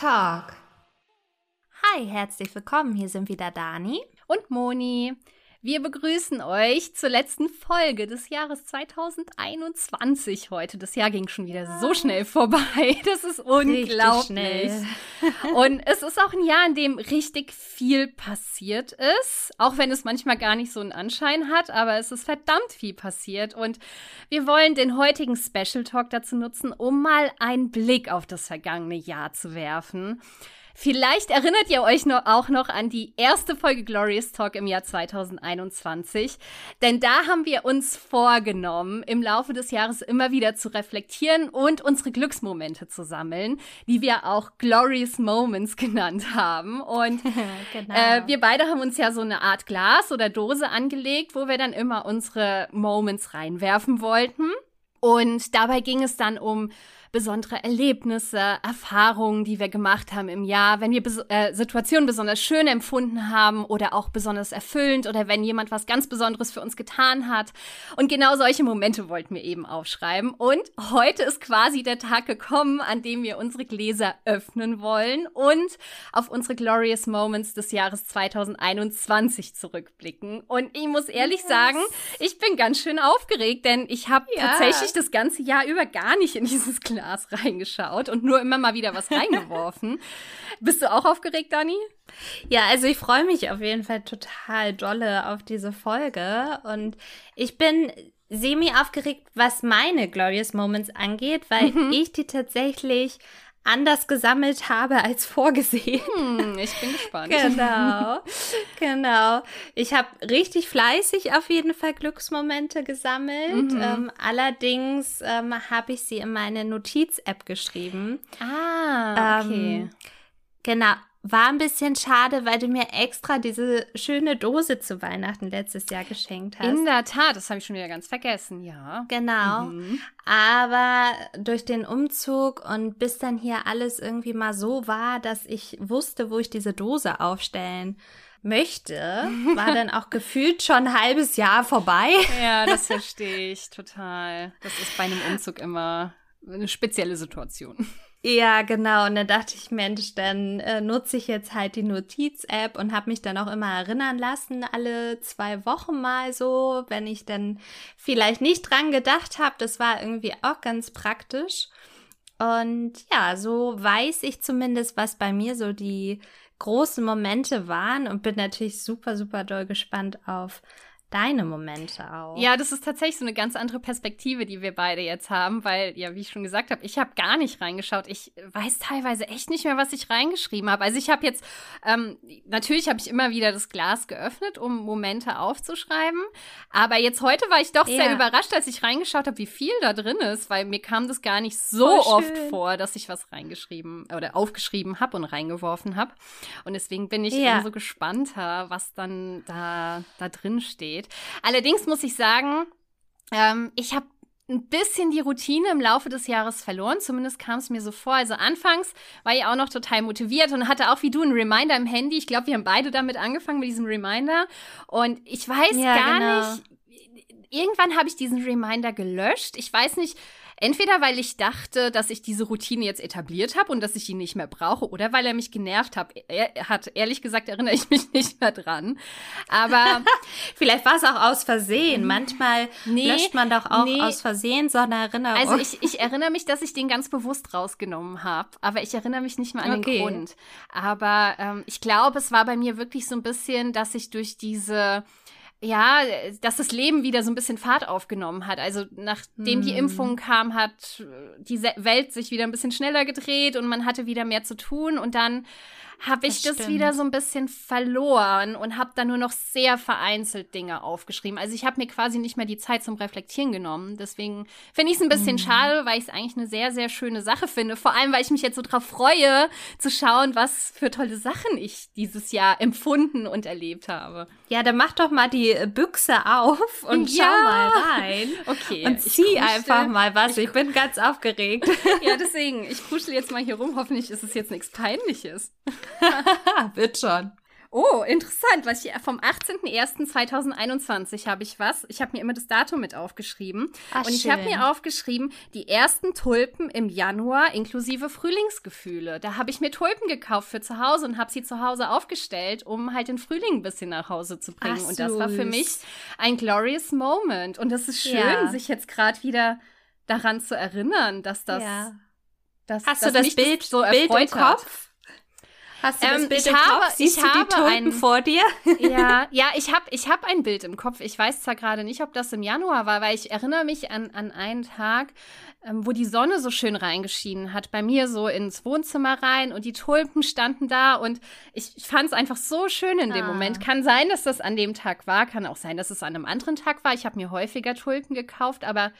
Talk. Hi, herzlich willkommen. Hier sind wieder Dani und Moni. Wir begrüßen euch zur letzten Folge des Jahres 2021 heute. Das Jahr ging schon wieder so schnell vorbei. Das ist unglaublich. Und es ist auch ein Jahr, in dem richtig viel passiert ist. Auch wenn es manchmal gar nicht so einen Anschein hat, aber es ist verdammt viel passiert. Und wir wollen den heutigen Special Talk dazu nutzen, um mal einen Blick auf das vergangene Jahr zu werfen. Vielleicht erinnert ihr euch noch, auch noch an die erste Folge Glorious Talk im Jahr 2021, denn da haben wir uns vorgenommen, im Laufe des Jahres immer wieder zu reflektieren und unsere Glücksmomente zu sammeln, die wir auch Glorious Moments genannt haben. Und genau. äh, wir beide haben uns ja so eine Art Glas oder Dose angelegt, wo wir dann immer unsere Moments reinwerfen wollten. Und dabei ging es dann um besondere Erlebnisse, Erfahrungen, die wir gemacht haben im Jahr, wenn wir bes äh, Situationen besonders schön empfunden haben oder auch besonders erfüllend oder wenn jemand was ganz Besonderes für uns getan hat. Und genau solche Momente wollten wir eben aufschreiben. Und heute ist quasi der Tag gekommen, an dem wir unsere Gläser öffnen wollen und auf unsere Glorious Moments des Jahres 2021 zurückblicken. Und ich muss ehrlich yes. sagen, ich bin ganz schön aufgeregt, denn ich habe ja. tatsächlich das ganze Jahr über gar nicht in dieses Glas Glas reingeschaut und nur immer mal wieder was reingeworfen. Bist du auch aufgeregt, Dani? Ja, also ich freue mich auf jeden Fall total dolle auf diese Folge und ich bin semi aufgeregt, was meine Glorious Moments angeht, weil mhm. ich die tatsächlich anders gesammelt habe als vorgesehen. Hm, ich bin gespannt. genau, genau. Ich habe richtig fleißig auf jeden Fall Glücksmomente gesammelt. Mhm. Ähm, allerdings ähm, habe ich sie in meine Notiz-App geschrieben. Ah, okay. Ähm, genau. War ein bisschen schade, weil du mir extra diese schöne Dose zu Weihnachten letztes Jahr geschenkt hast. In der Tat, das habe ich schon wieder ganz vergessen, ja. Genau. Mhm. Aber durch den Umzug und bis dann hier alles irgendwie mal so war, dass ich wusste, wo ich diese Dose aufstellen möchte, war dann auch gefühlt schon ein halbes Jahr vorbei. Ja, das verstehe ich total. Das ist bei einem Umzug immer eine spezielle Situation. Ja, genau. Und dann dachte ich, Mensch, dann äh, nutze ich jetzt halt die Notiz-App und habe mich dann auch immer erinnern lassen, alle zwei Wochen mal so, wenn ich dann vielleicht nicht dran gedacht habe. Das war irgendwie auch ganz praktisch. Und ja, so weiß ich zumindest, was bei mir so die großen Momente waren und bin natürlich super, super doll gespannt auf deine Momente auch. Ja, das ist tatsächlich so eine ganz andere Perspektive, die wir beide jetzt haben, weil, ja, wie ich schon gesagt habe, ich habe gar nicht reingeschaut. Ich weiß teilweise echt nicht mehr, was ich reingeschrieben habe. Also ich habe jetzt, ähm, natürlich habe ich immer wieder das Glas geöffnet, um Momente aufzuschreiben. Aber jetzt heute war ich doch ja. sehr überrascht, als ich reingeschaut habe, wie viel da drin ist, weil mir kam das gar nicht so oft vor, dass ich was reingeschrieben oder aufgeschrieben habe und reingeworfen habe. Und deswegen bin ich ja. umso gespannter, was dann da, da drin steht geht. Allerdings muss ich sagen, ähm, ich habe ein bisschen die Routine im Laufe des Jahres verloren. Zumindest kam es mir so vor. Also anfangs war ich auch noch total motiviert und hatte auch wie du einen Reminder im Handy. Ich glaube, wir haben beide damit angefangen mit diesem Reminder. Und ich weiß ja, gar genau. nicht. Irgendwann habe ich diesen Reminder gelöscht. Ich weiß nicht, Entweder weil ich dachte, dass ich diese Routine jetzt etabliert habe und dass ich ihn nicht mehr brauche, oder weil er mich genervt hat. Er hat ehrlich gesagt erinnere ich mich nicht mehr dran. Aber vielleicht war es auch aus Versehen. Manchmal nee, löscht man doch auch nee. aus Versehen so eine Erinnerung. Also ich, ich erinnere mich, dass ich den ganz bewusst rausgenommen habe, aber ich erinnere mich nicht mehr an okay. den Grund. Aber ähm, ich glaube, es war bei mir wirklich so ein bisschen, dass ich durch diese ja, dass das Leben wieder so ein bisschen Fahrt aufgenommen hat. Also nachdem die hm. Impfung kam, hat die Welt sich wieder ein bisschen schneller gedreht und man hatte wieder mehr zu tun und dann habe ich das, das wieder so ein bisschen verloren und habe dann nur noch sehr vereinzelt Dinge aufgeschrieben. Also ich habe mir quasi nicht mehr die Zeit zum Reflektieren genommen. Deswegen finde ich es ein bisschen mhm. schade, weil ich es eigentlich eine sehr, sehr schöne Sache finde. Vor allem, weil ich mich jetzt so drauf freue, zu schauen, was für tolle Sachen ich dieses Jahr empfunden und erlebt habe. Ja, dann mach doch mal die Büchse auf und ja. schau mal rein. Okay. Und zieh einfach mal was. Ich, ich bin ganz aufgeregt. ja, deswegen, ich kuschel jetzt mal hier rum. Hoffentlich ist es jetzt nichts Peinliches. Wird schon. Oh, interessant. Was ich, vom 18.01.2021 habe ich was. Ich habe mir immer das Datum mit aufgeschrieben. Ach, und ich habe mir aufgeschrieben, die ersten Tulpen im Januar inklusive Frühlingsgefühle. Da habe ich mir Tulpen gekauft für zu Hause und habe sie zu Hause aufgestellt, um halt den Frühling ein bisschen nach Hause zu bringen. Ach, und das war für mich ein glorious Moment. Und das ist schön, ja. sich jetzt gerade wieder daran zu erinnern, dass das. Ja. Dass, Hast dass du das Bild, so Bild im Kopf? Hast du das ähm, Bild im habe, Kopf? Siehst ich du die Tulpen ein, vor dir? Ja, ja, ich habe ich hab ein Bild im Kopf. Ich weiß zwar gerade nicht, ob das im Januar war, weil ich erinnere mich an, an einen Tag, ähm, wo die Sonne so schön reingeschienen hat, bei mir so ins Wohnzimmer rein und die Tulpen standen da und ich, ich fand es einfach so schön in dem ah. Moment. Kann sein, dass das an dem Tag war, kann auch sein, dass es an einem anderen Tag war. Ich habe mir häufiger Tulpen gekauft, aber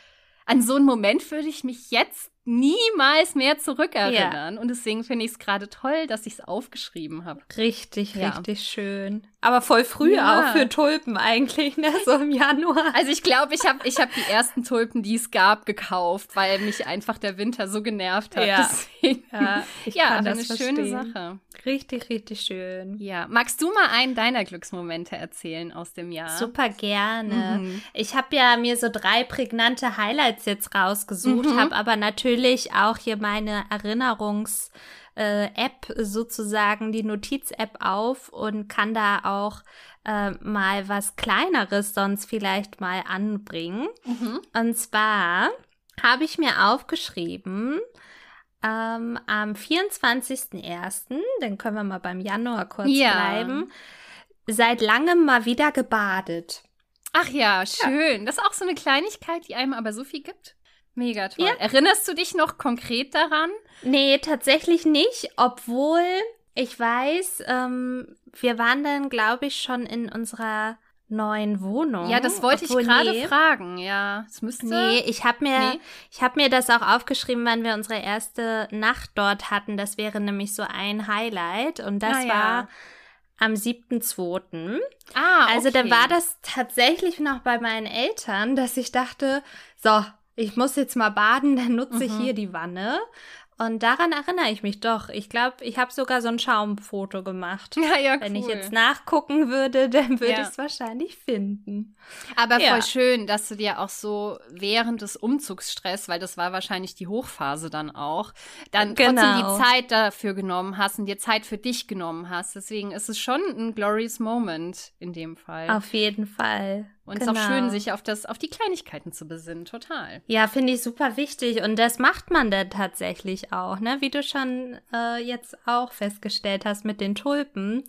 an so einen Moment würde ich mich jetzt niemals mehr zurückerinnern. Ja. Und deswegen finde ich es gerade toll, dass ich es aufgeschrieben habe. Richtig, ja. richtig schön. Aber voll früh ja. auch für Tulpen eigentlich, ne? So im Januar. Also ich glaube, ich habe ich hab die ersten Tulpen, die es gab, gekauft, weil mich einfach der Winter so genervt hat. Ja, Deswegen. ja, ich ja aber eine verstehen. schöne Sache. Richtig, richtig schön. Ja. Magst du mal einen deiner Glücksmomente erzählen aus dem Jahr? Super gerne. Mhm. Ich habe ja mir so drei prägnante Highlights jetzt rausgesucht, mhm. habe aber natürlich auch hier meine Erinnerungs- äh, App sozusagen, die Notiz-App auf und kann da auch äh, mal was Kleineres sonst vielleicht mal anbringen. Mhm. Und zwar habe ich mir aufgeschrieben, ähm, am 24.01., dann können wir mal beim Januar kurz ja. bleiben, seit langem mal wieder gebadet. Ach ja, schön. Ja. Das ist auch so eine Kleinigkeit, die einem aber so viel gibt. Mega toll. Ja. Erinnerst du dich noch konkret daran? Nee, tatsächlich nicht, obwohl ich weiß, ähm, wir waren dann, glaube ich, schon in unserer neuen Wohnung. Ja, das wollte Obwohl, ich gerade nee. fragen. Ja, es müsste. Nee, ich habe mir, nee. ich habe mir das auch aufgeschrieben, wann wir unsere erste Nacht dort hatten. Das wäre nämlich so ein Highlight und das ah, ja. war am 7.2. Ah, okay. Also dann war das tatsächlich noch bei meinen Eltern, dass ich dachte, so, ich muss jetzt mal baden, dann nutze ich mhm. hier die Wanne. Und daran erinnere ich mich doch. Ich glaube, ich habe sogar so ein Schaumfoto gemacht. Ja, ja, cool. Wenn ich jetzt nachgucken würde, dann würde ja. ich es wahrscheinlich finden. Aber ja. voll schön, dass du dir auch so während des Umzugsstress, weil das war wahrscheinlich die Hochphase dann auch, dann genau. trotzdem die Zeit dafür genommen hast und dir Zeit für dich genommen hast. Deswegen ist es schon ein glorious Moment in dem Fall. Auf jeden Fall. Und genau. es ist auch schön, genau. sich auf, das, auf die Kleinigkeiten zu besinnen, total. Ja, finde ich super wichtig. Und das macht man dann tatsächlich auch, ne? Wie du schon äh, jetzt auch festgestellt hast mit den Tulpen.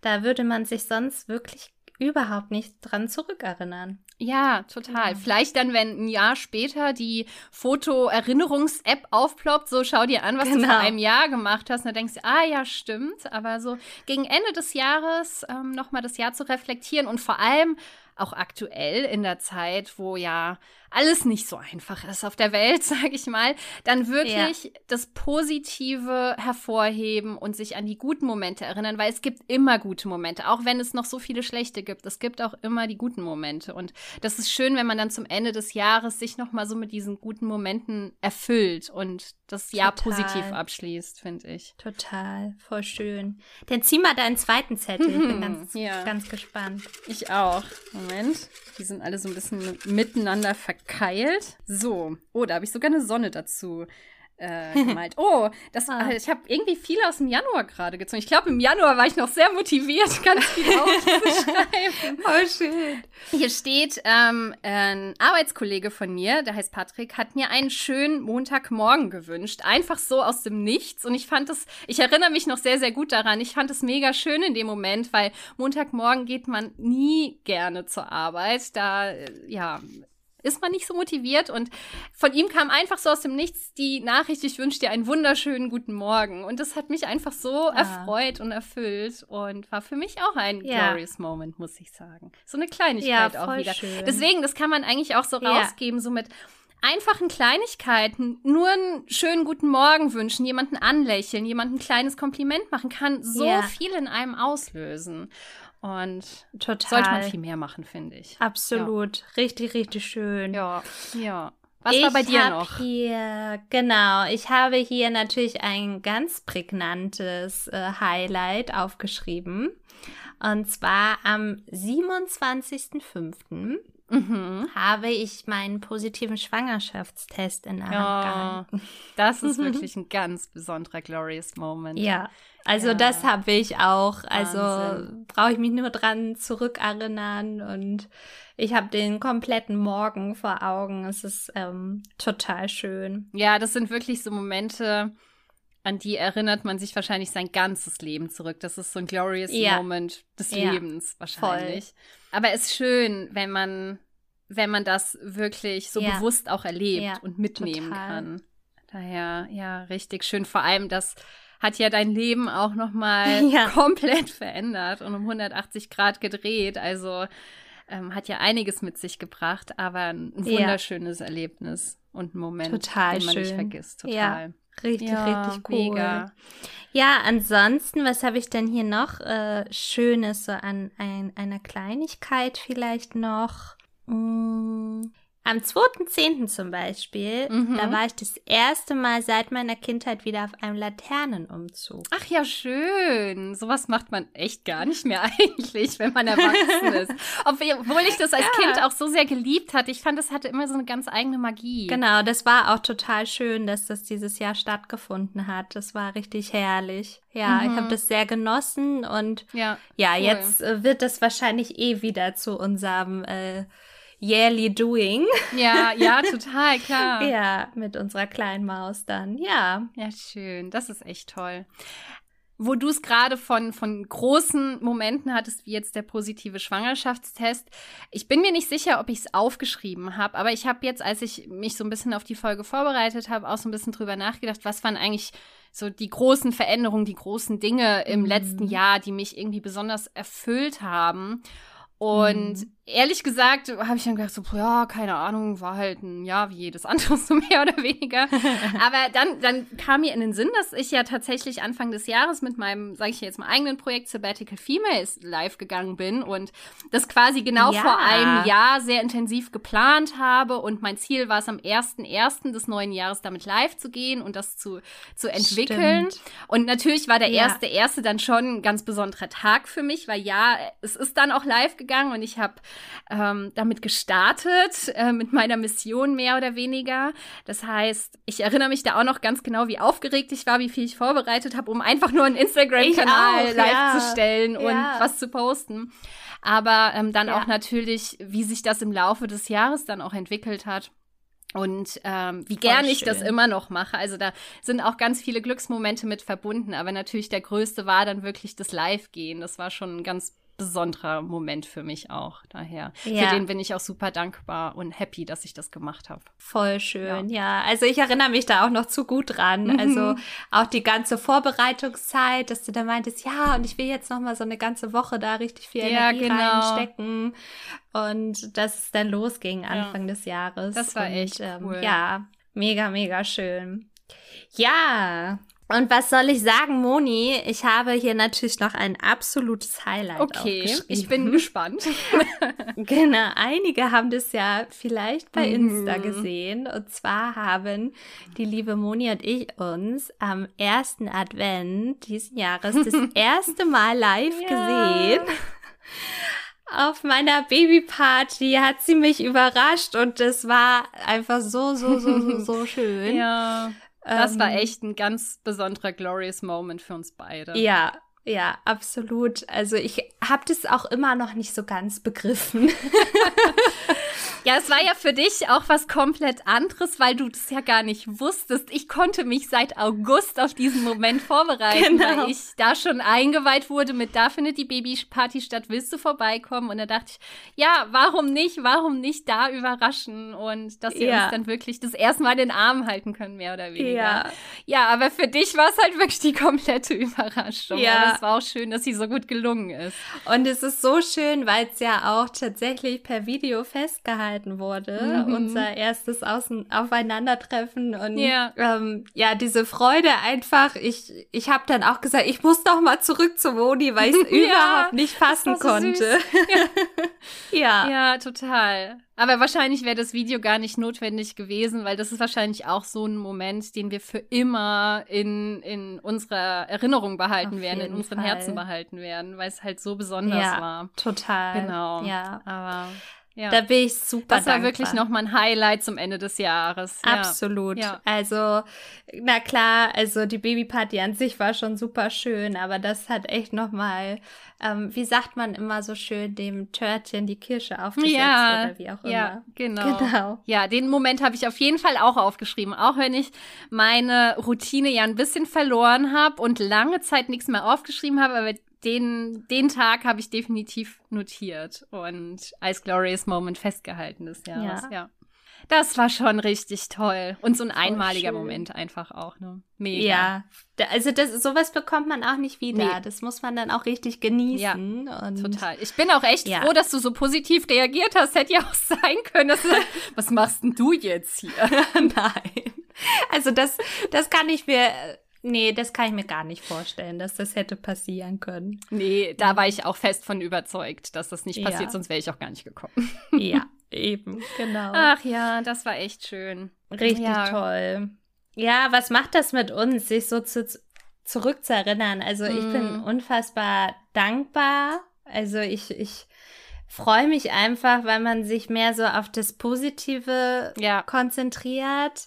Da würde man sich sonst wirklich überhaupt nicht dran zurückerinnern. Ja, total. Ja. Vielleicht dann, wenn ein Jahr später die Foto-Erinnerungs-App aufploppt, so schau dir an, was genau. du vor genau. einem Jahr gemacht hast. Und dann denkst du, ah ja, stimmt. Aber so gegen Ende des Jahres ähm, nochmal das Jahr zu reflektieren und vor allem auch aktuell in der Zeit, wo ja alles nicht so einfach ist auf der Welt, sage ich mal, dann wirklich ja. das Positive hervorheben und sich an die guten Momente erinnern, weil es gibt immer gute Momente, auch wenn es noch so viele schlechte gibt. Es gibt auch immer die guten Momente und das ist schön, wenn man dann zum Ende des Jahres sich noch mal so mit diesen guten Momenten erfüllt und das Jahr Total. positiv abschließt, finde ich. Total, voll schön. Dann zieh mal deinen zweiten Zettel. Ich bin ganz, ja. ganz gespannt. Ich auch. Moment, die sind alle so ein bisschen miteinander verknüpft verkeilt. So. Oh, da habe ich sogar eine Sonne dazu äh, gemalt. Oh, das, ah. ich habe irgendwie viel aus dem Januar gerade gezogen. Ich glaube, im Januar war ich noch sehr motiviert, ganz viel aufzuschreiben. oh, schön. Hier steht, ähm, ein Arbeitskollege von mir, der heißt Patrick, hat mir einen schönen Montagmorgen gewünscht. Einfach so aus dem Nichts. Und ich fand es, ich erinnere mich noch sehr, sehr gut daran. Ich fand es mega schön in dem Moment, weil Montagmorgen geht man nie gerne zur Arbeit. Da, äh, ja, ist man nicht so motiviert. Und von ihm kam einfach so aus dem Nichts die Nachricht, ich wünsche dir einen wunderschönen guten Morgen. Und das hat mich einfach so ja. erfreut und erfüllt und war für mich auch ein ja. glorious Moment, muss ich sagen. So eine Kleinigkeit ja, auch wieder. Schön. Deswegen, das kann man eigentlich auch so rausgeben, so mit einfachen Kleinigkeiten, nur einen schönen guten Morgen wünschen, jemanden anlächeln, jemanden ein kleines Kompliment machen, kann so viel in einem auslösen. Und Total. sollte man viel mehr machen, finde ich. Absolut. Ja. Richtig, richtig schön. Ja, ja. Was ich war bei dir noch? Hier, genau, ich habe hier natürlich ein ganz prägnantes äh, Highlight aufgeschrieben. Und zwar am 27.05. Mhm. habe ich meinen positiven Schwangerschaftstest in der Hand gehalten. Das ist wirklich ein ganz besonderer Glorious Moment. Ja, also ja. das habe ich auch. Also brauche ich mich nur dran zurückerinnern und ich habe den kompletten Morgen vor Augen. Es ist ähm, total schön. Ja, das sind wirklich so Momente, an die erinnert man sich wahrscheinlich sein ganzes Leben zurück. Das ist so ein glorious ja. Moment des ja. Lebens wahrscheinlich. Voll. Aber es ist schön, wenn man, wenn man das wirklich so ja. bewusst auch erlebt und mitnehmen total. kann. Daher, ja, richtig schön. Vor allem, dass hat ja dein Leben auch noch mal ja. komplett verändert und um 180 Grad gedreht. Also ähm, hat ja einiges mit sich gebracht, aber ein wunderschönes ja. Erlebnis und ein Moment, Total den man schön. nicht vergisst. Total. Ja. Richtig, ja, richtig cool. Mega. Ja, ansonsten, was habe ich denn hier noch äh, Schönes so an ein, einer Kleinigkeit vielleicht noch? Hm, am 2.10. zum Beispiel, mhm. da war ich das erste Mal seit meiner Kindheit wieder auf einem Laternenumzug. Ach ja, schön. Sowas macht man echt gar nicht mehr eigentlich, wenn man erwachsen ist. Obwohl ich das als ja. Kind auch so sehr geliebt hatte. Ich fand, das hatte immer so eine ganz eigene Magie. Genau, das war auch total schön, dass das dieses Jahr stattgefunden hat. Das war richtig herrlich. Ja, mhm. ich habe das sehr genossen und ja, ja cool. jetzt äh, wird das wahrscheinlich eh wieder zu unserem äh, yearly doing. Ja, ja, total, klar. ja, mit unserer kleinen Maus dann, ja. Ja, schön. Das ist echt toll. Wo du es gerade von, von großen Momenten hattest, wie jetzt der positive Schwangerschaftstest. Ich bin mir nicht sicher, ob ich es aufgeschrieben habe, aber ich habe jetzt, als ich mich so ein bisschen auf die Folge vorbereitet habe, auch so ein bisschen drüber nachgedacht, was waren eigentlich so die großen Veränderungen, die großen Dinge im mhm. letzten Jahr, die mich irgendwie besonders erfüllt haben. Und mhm. Ehrlich gesagt habe ich dann gedacht, so, ja, keine Ahnung, war halt ein Jahr wie jedes andere, so mehr oder weniger. Aber dann, dann kam mir in den Sinn, dass ich ja tatsächlich Anfang des Jahres mit meinem, sage ich jetzt mal, eigenen Projekt Sabbatical Females live gegangen bin und das quasi genau ja. vor einem Jahr sehr intensiv geplant habe. Und mein Ziel war es, am 1.1. des neuen Jahres damit live zu gehen und das zu, zu entwickeln. Stimmt. Und natürlich war der ja. erste, erste dann schon ein ganz besonderer Tag für mich, weil ja, es ist dann auch live gegangen gegangen und ich habe ähm, damit gestartet, äh, mit meiner Mission mehr oder weniger. Das heißt, ich erinnere mich da auch noch ganz genau, wie aufgeregt ich war, wie viel ich vorbereitet habe, um einfach nur einen Instagram-Kanal live ja. zu stellen und ja. was zu posten. Aber ähm, dann ja. auch natürlich, wie sich das im Laufe des Jahres dann auch entwickelt hat. Und ähm, wie gern ich das immer noch mache. Also da sind auch ganz viele Glücksmomente mit verbunden. Aber natürlich der größte war dann wirklich das Live-Gehen. Das war schon ein ganz besonderer Moment für mich auch. Daher, ja. für den bin ich auch super dankbar und happy, dass ich das gemacht habe. Voll schön, ja. ja. Also ich erinnere mich da auch noch zu gut dran. Mhm. Also auch die ganze Vorbereitungszeit, dass du da meintest, ja, und ich will jetzt noch mal so eine ganze Woche da richtig viel ja, Energie genau. reinstecken. Und dass es dann losging Anfang des Jahres. Das war und, echt ähm, cool. Ja, mega, mega schön. Ja, und was soll ich sagen, Moni? Ich habe hier natürlich noch ein absolutes Highlight Okay, ich bin gespannt. genau, einige haben das ja vielleicht bei Insta mhm. gesehen. Und zwar haben die liebe Moni und ich uns am ersten Advent diesen Jahres das erste Mal live ja. gesehen. Auf meiner Babyparty hat sie mich überrascht und es war einfach so, so, so, so, so schön. Ja. Das war ähm, echt ein ganz besonderer glorious Moment für uns beide. Ja, ja, absolut. Also ich habe das auch immer noch nicht so ganz begriffen. Ja, es war ja für dich auch was komplett anderes, weil du das ja gar nicht wusstest. Ich konnte mich seit August auf diesen Moment vorbereiten, genau. weil ich da schon eingeweiht wurde mit, da findet die Babyparty statt, willst du vorbeikommen? Und da dachte ich, ja, warum nicht, warum nicht da überraschen und dass wir ja. uns dann wirklich das erste Mal den Arm halten können, mehr oder weniger. Ja, ja aber für dich war es halt wirklich die komplette Überraschung. Ja. Es war auch schön, dass sie so gut gelungen ist. Und es ist so schön, weil es ja auch tatsächlich per Video festgehalten festgehalten wurde. Mhm. Unser erstes Außen Aufeinandertreffen und ja. Ähm, ja, diese Freude einfach. Ich, ich habe dann auch gesagt, ich muss doch mal zurück zu Moni, weil ich es ja, überhaupt nicht fassen so konnte. ja. ja. ja, total. Aber wahrscheinlich wäre das Video gar nicht notwendig gewesen, weil das ist wahrscheinlich auch so ein Moment, den wir für immer in, in unserer Erinnerung behalten Auf werden, in unseren Fall. Herzen behalten werden, weil es halt so besonders ja, war. Total. Genau. Ja. Aber ja. Da bin ich super Das war dankbar. wirklich nochmal ein Highlight zum Ende des Jahres. Ja. Absolut. Ja. Also, na klar, also die Babyparty an sich war schon super schön, aber das hat echt nochmal, ähm, wie sagt man immer so schön, dem Törtchen die Kirsche aufgesetzt ja. oder wie auch immer. Ja, genau. genau. Ja, den Moment habe ich auf jeden Fall auch aufgeschrieben, auch wenn ich meine Routine ja ein bisschen verloren habe und lange Zeit nichts mehr aufgeschrieben habe, aber den, den Tag habe ich definitiv notiert und als Glorious Moment festgehalten des Jahres, ja. ja. Das war schon richtig toll. Und so ein einmaliger schön. Moment einfach auch, ne? Mega. Ja, also das, sowas bekommt man auch nicht wieder. Nee. Das muss man dann auch richtig genießen. Ja, total. Ich bin auch echt ja. froh, dass du so positiv reagiert hast. Hätte ja auch sein können, dass du, was machst denn du jetzt hier? Nein. Also das, das kann ich mir Nee, das kann ich mir gar nicht vorstellen, dass das hätte passieren können. Nee, da war ich auch fest von überzeugt, dass das nicht passiert, ja. sonst wäre ich auch gar nicht gekommen. Ja, eben, genau. Ach ja, das war echt schön. Richtig ja. toll. Ja, was macht das mit uns, sich so zu, zurückzuerinnern? Also ich mm. bin mhm. unfassbar dankbar. Also ich, ich freue mich einfach, weil man sich mehr so auf das Positive ja. konzentriert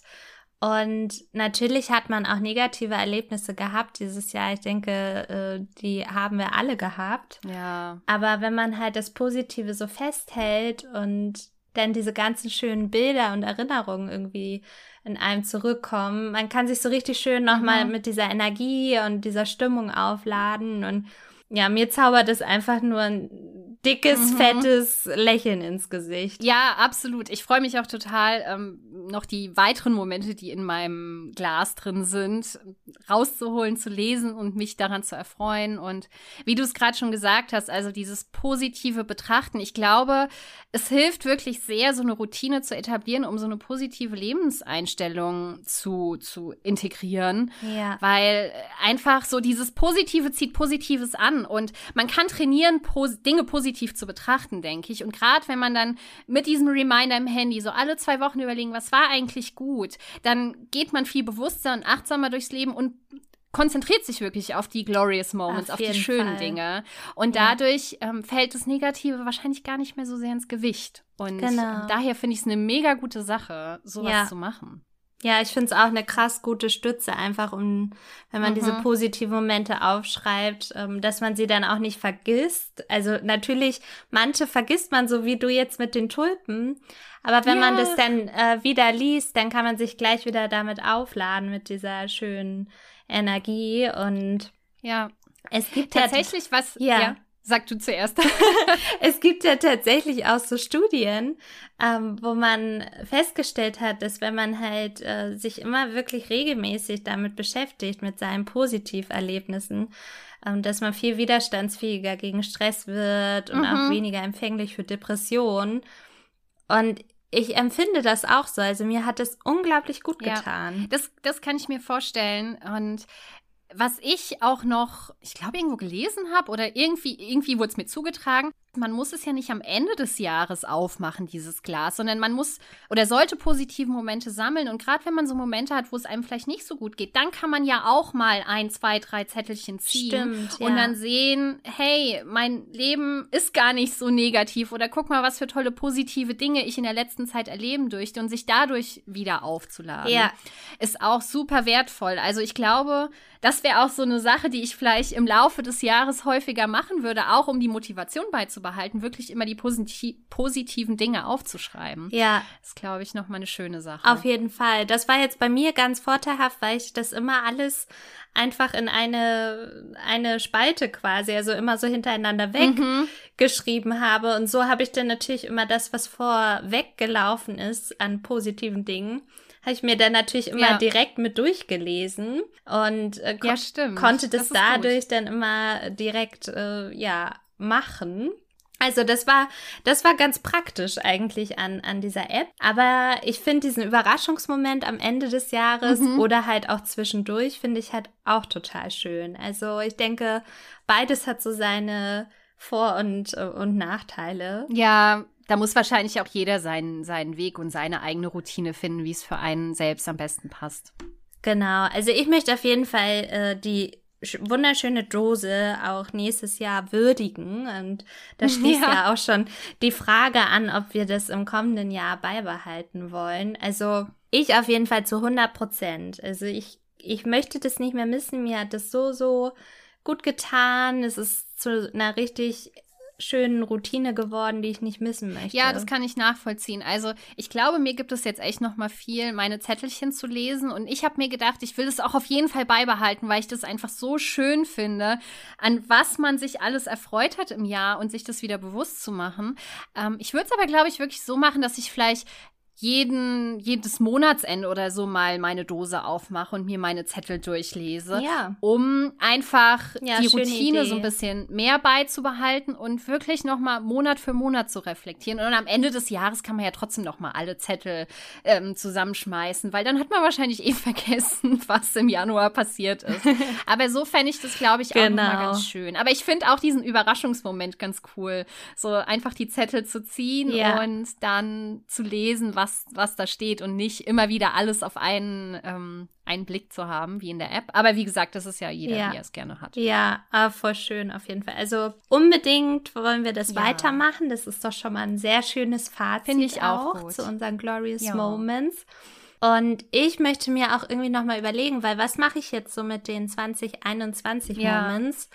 und natürlich hat man auch negative Erlebnisse gehabt dieses Jahr. Ich denke, äh, die haben wir alle gehabt. Ja. Aber wenn man halt das Positive so festhält und dann diese ganzen schönen Bilder und Erinnerungen irgendwie in einem zurückkommen, man kann sich so richtig schön nochmal mhm. mit dieser Energie und dieser Stimmung aufladen. Und ja, mir zaubert es einfach nur ein dickes, mhm. fettes Lächeln ins Gesicht. Ja, absolut. Ich freue mich auch total, ähm, noch die weiteren Momente, die in meinem Glas drin sind, rauszuholen, zu lesen und mich daran zu erfreuen. Und wie du es gerade schon gesagt hast, also dieses positive Betrachten. Ich glaube, es hilft wirklich sehr, so eine Routine zu etablieren, um so eine positive Lebenseinstellung zu, zu integrieren. Ja. Weil einfach so dieses Positive zieht Positives an. Und man kann trainieren, pos Dinge positiv positiv zu betrachten, denke ich. Und gerade wenn man dann mit diesem Reminder im Handy so alle zwei Wochen überlegen, was war eigentlich gut, dann geht man viel bewusster und achtsamer durchs Leben und konzentriert sich wirklich auf die glorious Moments, auf, auf die schönen Fall. Dinge. Und ja. dadurch ähm, fällt das Negative wahrscheinlich gar nicht mehr so sehr ins Gewicht. Und genau. daher finde ich es eine mega gute Sache, sowas ja. zu machen. Ja, ich finde es auch eine krass gute Stütze, einfach um, wenn man mhm. diese positiven Momente aufschreibt, ähm, dass man sie dann auch nicht vergisst. Also natürlich, manche vergisst man, so wie du jetzt mit den Tulpen. Aber wenn ja. man das dann äh, wieder liest, dann kann man sich gleich wieder damit aufladen, mit dieser schönen Energie. Und ja, es gibt tatsächlich ja, was. ja. ja. Sag du zuerst. es gibt ja tatsächlich auch so Studien, ähm, wo man festgestellt hat, dass wenn man halt äh, sich immer wirklich regelmäßig damit beschäftigt, mit seinen Positiverlebnissen, ähm, dass man viel widerstandsfähiger gegen Stress wird und mhm. auch weniger empfänglich für Depressionen. Und ich empfinde das auch so. Also mir hat es unglaublich gut getan. Ja, das, das kann ich mir vorstellen. Und was ich auch noch, ich glaube, irgendwo gelesen habe oder irgendwie, irgendwie wurde es mir zugetragen, man muss es ja nicht am Ende des Jahres aufmachen, dieses Glas, sondern man muss oder sollte positive Momente sammeln. Und gerade wenn man so Momente hat, wo es einem vielleicht nicht so gut geht, dann kann man ja auch mal ein, zwei, drei Zettelchen ziehen Stimmt, und dann sehen, hey, mein Leben ist gar nicht so negativ oder guck mal, was für tolle positive Dinge ich in der letzten Zeit erleben durfte und sich dadurch wieder aufzuladen. Ja. Ist auch super wertvoll. Also ich glaube, das wäre auch so eine Sache, die ich vielleicht im Laufe des Jahres häufiger machen würde, auch um die Motivation beizubehalten, wirklich immer die posit positiven Dinge aufzuschreiben. Ja. Das ist, glaube ich, nochmal eine schöne Sache. Auf jeden Fall. Das war jetzt bei mir ganz vorteilhaft, weil ich das immer alles einfach in eine, eine Spalte quasi, also immer so hintereinander mhm. weggeschrieben mhm. habe. Und so habe ich dann natürlich immer das, was vorweg gelaufen ist an positiven Dingen, habe ich mir dann natürlich immer ja. direkt mit durchgelesen und äh, ko ja, konnte das, das dadurch gut. dann immer direkt äh, ja machen. Also das war, das war ganz praktisch eigentlich an, an dieser App. Aber ich finde diesen Überraschungsmoment am Ende des Jahres mhm. oder halt auch zwischendurch finde ich halt auch total schön. Also ich denke, beides hat so seine Vor- und, und Nachteile. Ja, da muss wahrscheinlich auch jeder seinen, seinen Weg und seine eigene Routine finden, wie es für einen selbst am besten passt. Genau, also ich möchte auf jeden Fall äh, die wunderschöne Dose auch nächstes Jahr würdigen. Und da schließt ja. ja. auch schon die Frage an, ob wir das im kommenden Jahr beibehalten wollen. Also ich auf jeden Fall zu 100 Prozent. Also ich, ich möchte das nicht mehr missen. Mir hat das so, so gut getan. Es ist zu einer richtig schönen Routine geworden, die ich nicht missen möchte. Ja, das kann ich nachvollziehen. Also ich glaube, mir gibt es jetzt echt noch mal viel, meine Zettelchen zu lesen. Und ich habe mir gedacht, ich will das auch auf jeden Fall beibehalten, weil ich das einfach so schön finde, an was man sich alles erfreut hat im Jahr und sich das wieder bewusst zu machen. Ähm, ich würde es aber, glaube ich, wirklich so machen, dass ich vielleicht jeden, jedes Monatsende oder so mal meine Dose aufmache und mir meine Zettel durchlese, ja. um einfach ja, die Routine Idee. so ein bisschen mehr beizubehalten und wirklich nochmal Monat für Monat zu reflektieren. Und am Ende des Jahres kann man ja trotzdem nochmal alle Zettel ähm, zusammenschmeißen, weil dann hat man wahrscheinlich eh vergessen, was im Januar passiert ist. Aber so fände ich das, glaube ich, auch genau. nochmal ganz schön. Aber ich finde auch diesen Überraschungsmoment ganz cool. So einfach die Zettel zu ziehen ja. und dann zu lesen, was was, was da steht und nicht immer wieder alles auf einen, ähm, einen Blick zu haben, wie in der App. Aber wie gesagt, das ist ja jeder, ja. wie er es gerne hat. Ja, ah, voll schön auf jeden Fall. Also unbedingt wollen wir das ja. weitermachen. Das ist doch schon mal ein sehr schönes Fazit. Finde ich auch, auch zu unseren Glorious ja. Moments. Und ich möchte mir auch irgendwie nochmal überlegen, weil was mache ich jetzt so mit den 2021 Moments?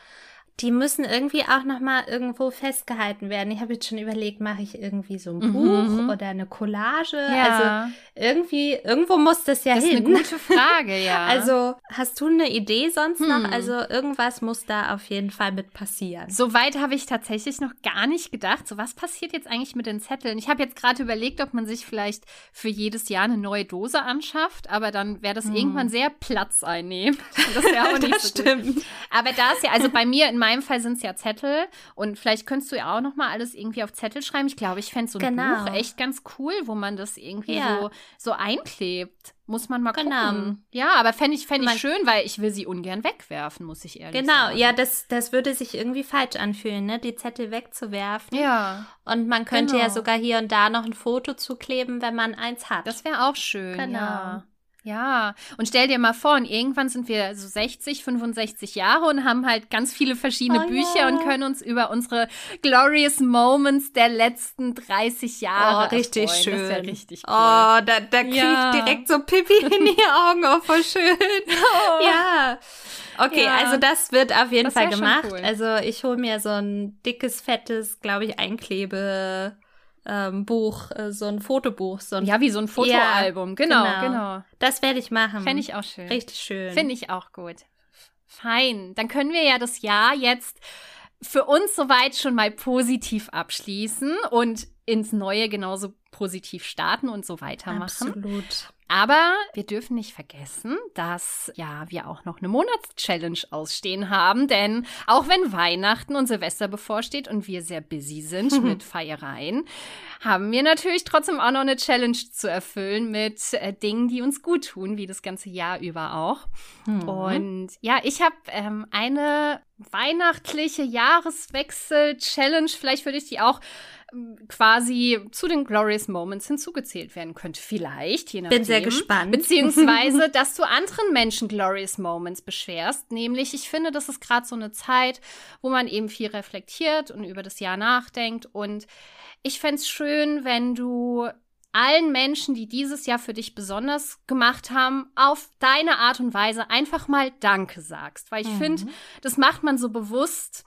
Die müssen irgendwie auch noch mal irgendwo festgehalten werden. Ich habe jetzt schon überlegt, mache ich irgendwie so ein mhm. Buch oder eine Collage? Ja. Also irgendwie, irgendwo muss das ja das hin. Das ist eine gute Frage, ja. Also hast du eine Idee sonst hm. noch? Also irgendwas muss da auf jeden Fall mit passieren. Soweit habe ich tatsächlich noch gar nicht gedacht. So was passiert jetzt eigentlich mit den Zetteln? Ich habe jetzt gerade überlegt, ob man sich vielleicht für jedes Jahr eine neue Dose anschafft, aber dann wäre das hm. irgendwann sehr Platz einnehmen. Das wäre auch nicht das so stimmt. Gut. Aber da ist ja, also bei mir in meinem Fall sind es ja Zettel und vielleicht könntest du ja auch noch mal alles irgendwie auf Zettel schreiben. Ich glaube, ich fände so ein genau. Buch echt ganz cool, wo man das irgendwie ja. so, so einklebt. Muss man mal genau. gucken. Ja, aber fände ich, fänd ich schön, weil ich will sie ungern wegwerfen, muss ich ehrlich genau. sagen. Genau, ja, das, das würde sich irgendwie falsch anfühlen, ne? die Zettel wegzuwerfen. Ja. Und man könnte genau. ja sogar hier und da noch ein Foto zukleben, wenn man eins hat. Das wäre auch schön. Genau. Ja. Ja, und stell dir mal vor, und irgendwann sind wir so 60, 65 Jahre und haben halt ganz viele verschiedene oh, Bücher ja. und können uns über unsere glorious Moments der letzten 30 Jahre. Oh, richtig erfreuen. schön. Das richtig cool. Oh, da, da kriege ja. direkt so Pipi in die Augen. Oh, voll schön. Oh. Ja. Okay, ja. also das wird auf jeden das Fall gemacht. Cool. Also ich hole mir so ein dickes, fettes, glaube ich, Einklebe ähm, Buch, äh, so ein Fotobuch. So ein ja, wie so ein Fotoalbum. Ja, genau, genau, genau. Das werde ich machen. Fände ich auch schön. Richtig schön. Finde ich auch gut. Fein. Dann können wir ja das Jahr jetzt für uns soweit schon mal positiv abschließen und ins Neue genauso positiv starten und so weitermachen. Absolut. Aber wir dürfen nicht vergessen, dass ja wir auch noch eine Monatschallenge ausstehen haben, denn auch wenn Weihnachten und Silvester bevorsteht und wir sehr busy sind mit Feiereien, haben wir natürlich trotzdem auch noch eine Challenge zu erfüllen mit äh, Dingen, die uns gut tun, wie das ganze Jahr über auch. Mhm. Und ja, ich habe ähm, eine weihnachtliche Jahreswechsel-Challenge. Vielleicht würde ich die auch quasi zu den Glorious Moments hinzugezählt werden könnte. Vielleicht, je nachdem. Bin sehr gespannt. Beziehungsweise, dass du anderen Menschen Glorious Moments beschwerst. Nämlich, ich finde, das ist gerade so eine Zeit, wo man eben viel reflektiert und über das Jahr nachdenkt. Und ich fände es schön, wenn du allen Menschen, die dieses Jahr für dich besonders gemacht haben, auf deine Art und Weise einfach mal Danke sagst. Weil ich mhm. finde, das macht man so bewusst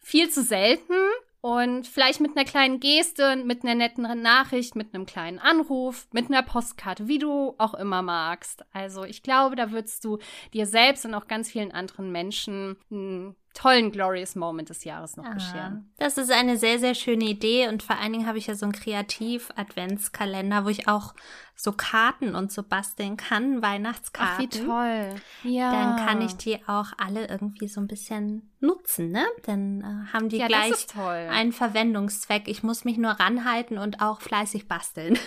viel zu selten. Und vielleicht mit einer kleinen Geste, mit einer netten Nachricht, mit einem kleinen Anruf, mit einer Postkarte, wie du auch immer magst. Also ich glaube, da würdest du dir selbst und auch ganz vielen anderen Menschen einen tollen Glorious Moment des Jahres noch ah, bescheren. Das ist eine sehr, sehr schöne Idee und vor allen Dingen habe ich ja so einen Kreativ-Adventskalender, wo ich auch so Karten und so basteln kann, Weihnachtskarten. Ach, wie toll. Ja. Dann kann ich die auch alle irgendwie so ein bisschen nutzen, ne? Dann äh, haben die ja, gleich einen Verwendungszweck. Ich muss mich nur ranhalten und auch fleißig basteln.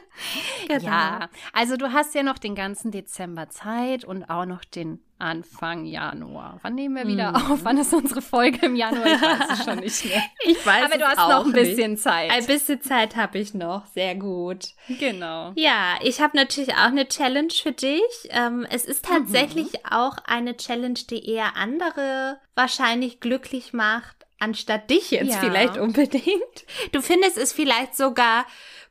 genau. Ja, also du hast ja noch den ganzen Dezember Zeit und auch noch den Anfang Januar. Wann nehmen wir wieder mm. auf? Wann ist unsere Folge im Januar? Ich weiß es schon nicht mehr. Ich weiß Aber du hast noch ein bisschen nicht. Zeit. Ein bisschen Zeit habe ich noch. Sehr gut. Genau. Ja, ich habe natürlich auch eine Challenge für dich. Ähm, es ist tatsächlich mhm. auch eine Challenge, die eher andere wahrscheinlich glücklich macht, anstatt dich jetzt ja. vielleicht unbedingt. Du findest es vielleicht sogar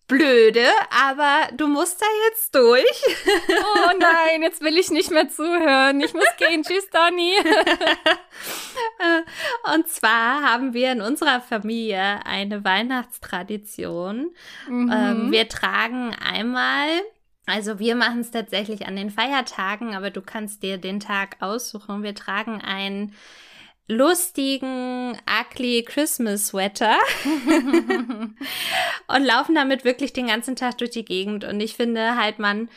blöde, aber du musst da jetzt durch. Oh nein, jetzt will ich nicht mehr zuhören. Ich muss gehen. Tschüss, Donny. Und zwar haben wir in unserer Familie eine Weihnachtstradition. Mhm. Ähm, wir tragen einmal also wir machen es tatsächlich an den Feiertagen, aber du kannst dir den Tag aussuchen. Wir tragen ein lustigen, ugly Christmas Sweater und laufen damit wirklich den ganzen Tag durch die Gegend. Und ich finde halt, man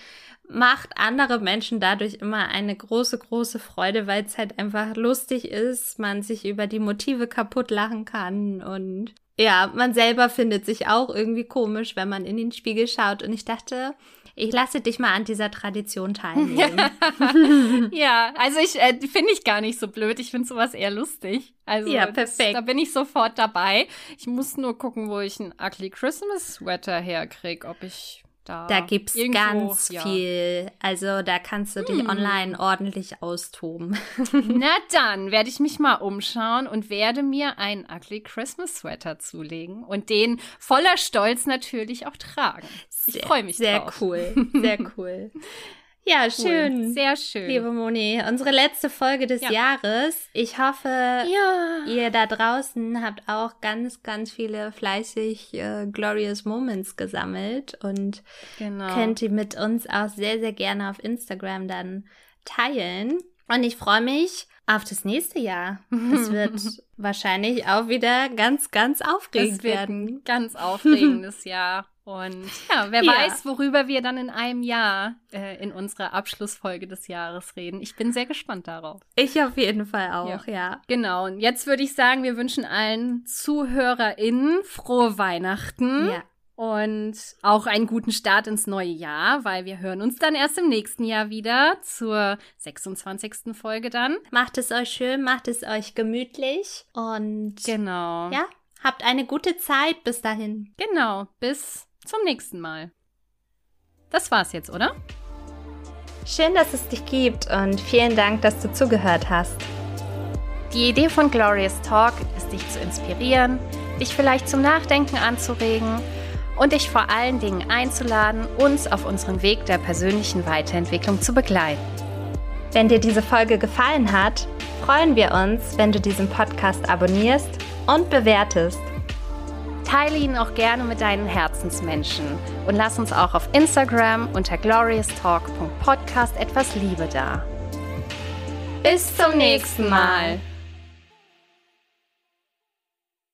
macht andere Menschen dadurch immer eine große, große Freude, weil es halt einfach lustig ist, man sich über die Motive kaputt lachen kann und ja, man selber findet sich auch irgendwie komisch, wenn man in den Spiegel schaut. Und ich dachte, ich lasse dich mal an dieser Tradition teilnehmen. ja, also ich äh, finde ich gar nicht so blöd. Ich finde sowas eher lustig. Also ja, perfekt. Das, da bin ich sofort dabei. Ich muss nur gucken, wo ich einen Ugly Christmas Sweater herkriege, ob ich da, da gibt's irgendwo, ganz ja. viel. Also da kannst du dich hm. online ordentlich austoben. Na dann werde ich mich mal umschauen und werde mir einen Ugly Christmas Sweater zulegen und den voller Stolz natürlich auch tragen. Ich freue mich sehr drauf. Sehr cool, sehr cool. Ja, schön. Cool. Sehr schön. Liebe Moni, unsere letzte Folge des ja. Jahres. Ich hoffe, ja. ihr da draußen habt auch ganz, ganz viele fleißig äh, Glorious Moments gesammelt und genau. könnt die mit uns auch sehr, sehr gerne auf Instagram dann teilen. Und ich freue mich auf das nächste Jahr. Es wird wahrscheinlich auch wieder ganz, ganz aufregend werden. ganz aufregendes Jahr. Und ja, wer ja. weiß, worüber wir dann in einem Jahr äh, in unserer Abschlussfolge des Jahres reden. Ich bin sehr gespannt darauf. Ich auf jeden Fall auch, ja. ja. Genau. Und jetzt würde ich sagen, wir wünschen allen ZuhörerInnen frohe Weihnachten. Ja. Und auch einen guten Start ins neue Jahr, weil wir hören uns dann erst im nächsten Jahr wieder zur 26. Folge dann. Macht es euch schön, macht es euch gemütlich und genau. Ja, habt eine gute Zeit bis dahin. Genau, bis zum nächsten Mal. Das war's jetzt, oder? Schön, dass es dich gibt und vielen Dank, dass du zugehört hast. Die Idee von Glorious Talk ist, dich zu inspirieren, dich vielleicht zum Nachdenken anzuregen und dich vor allen Dingen einzuladen, uns auf unserem Weg der persönlichen Weiterentwicklung zu begleiten. Wenn dir diese Folge gefallen hat, freuen wir uns, wenn du diesen Podcast abonnierst und bewertest. Teile ihn auch gerne mit deinen Herzensmenschen und lass uns auch auf Instagram unter glorioustalk.podcast etwas Liebe da. Bis zum nächsten Mal.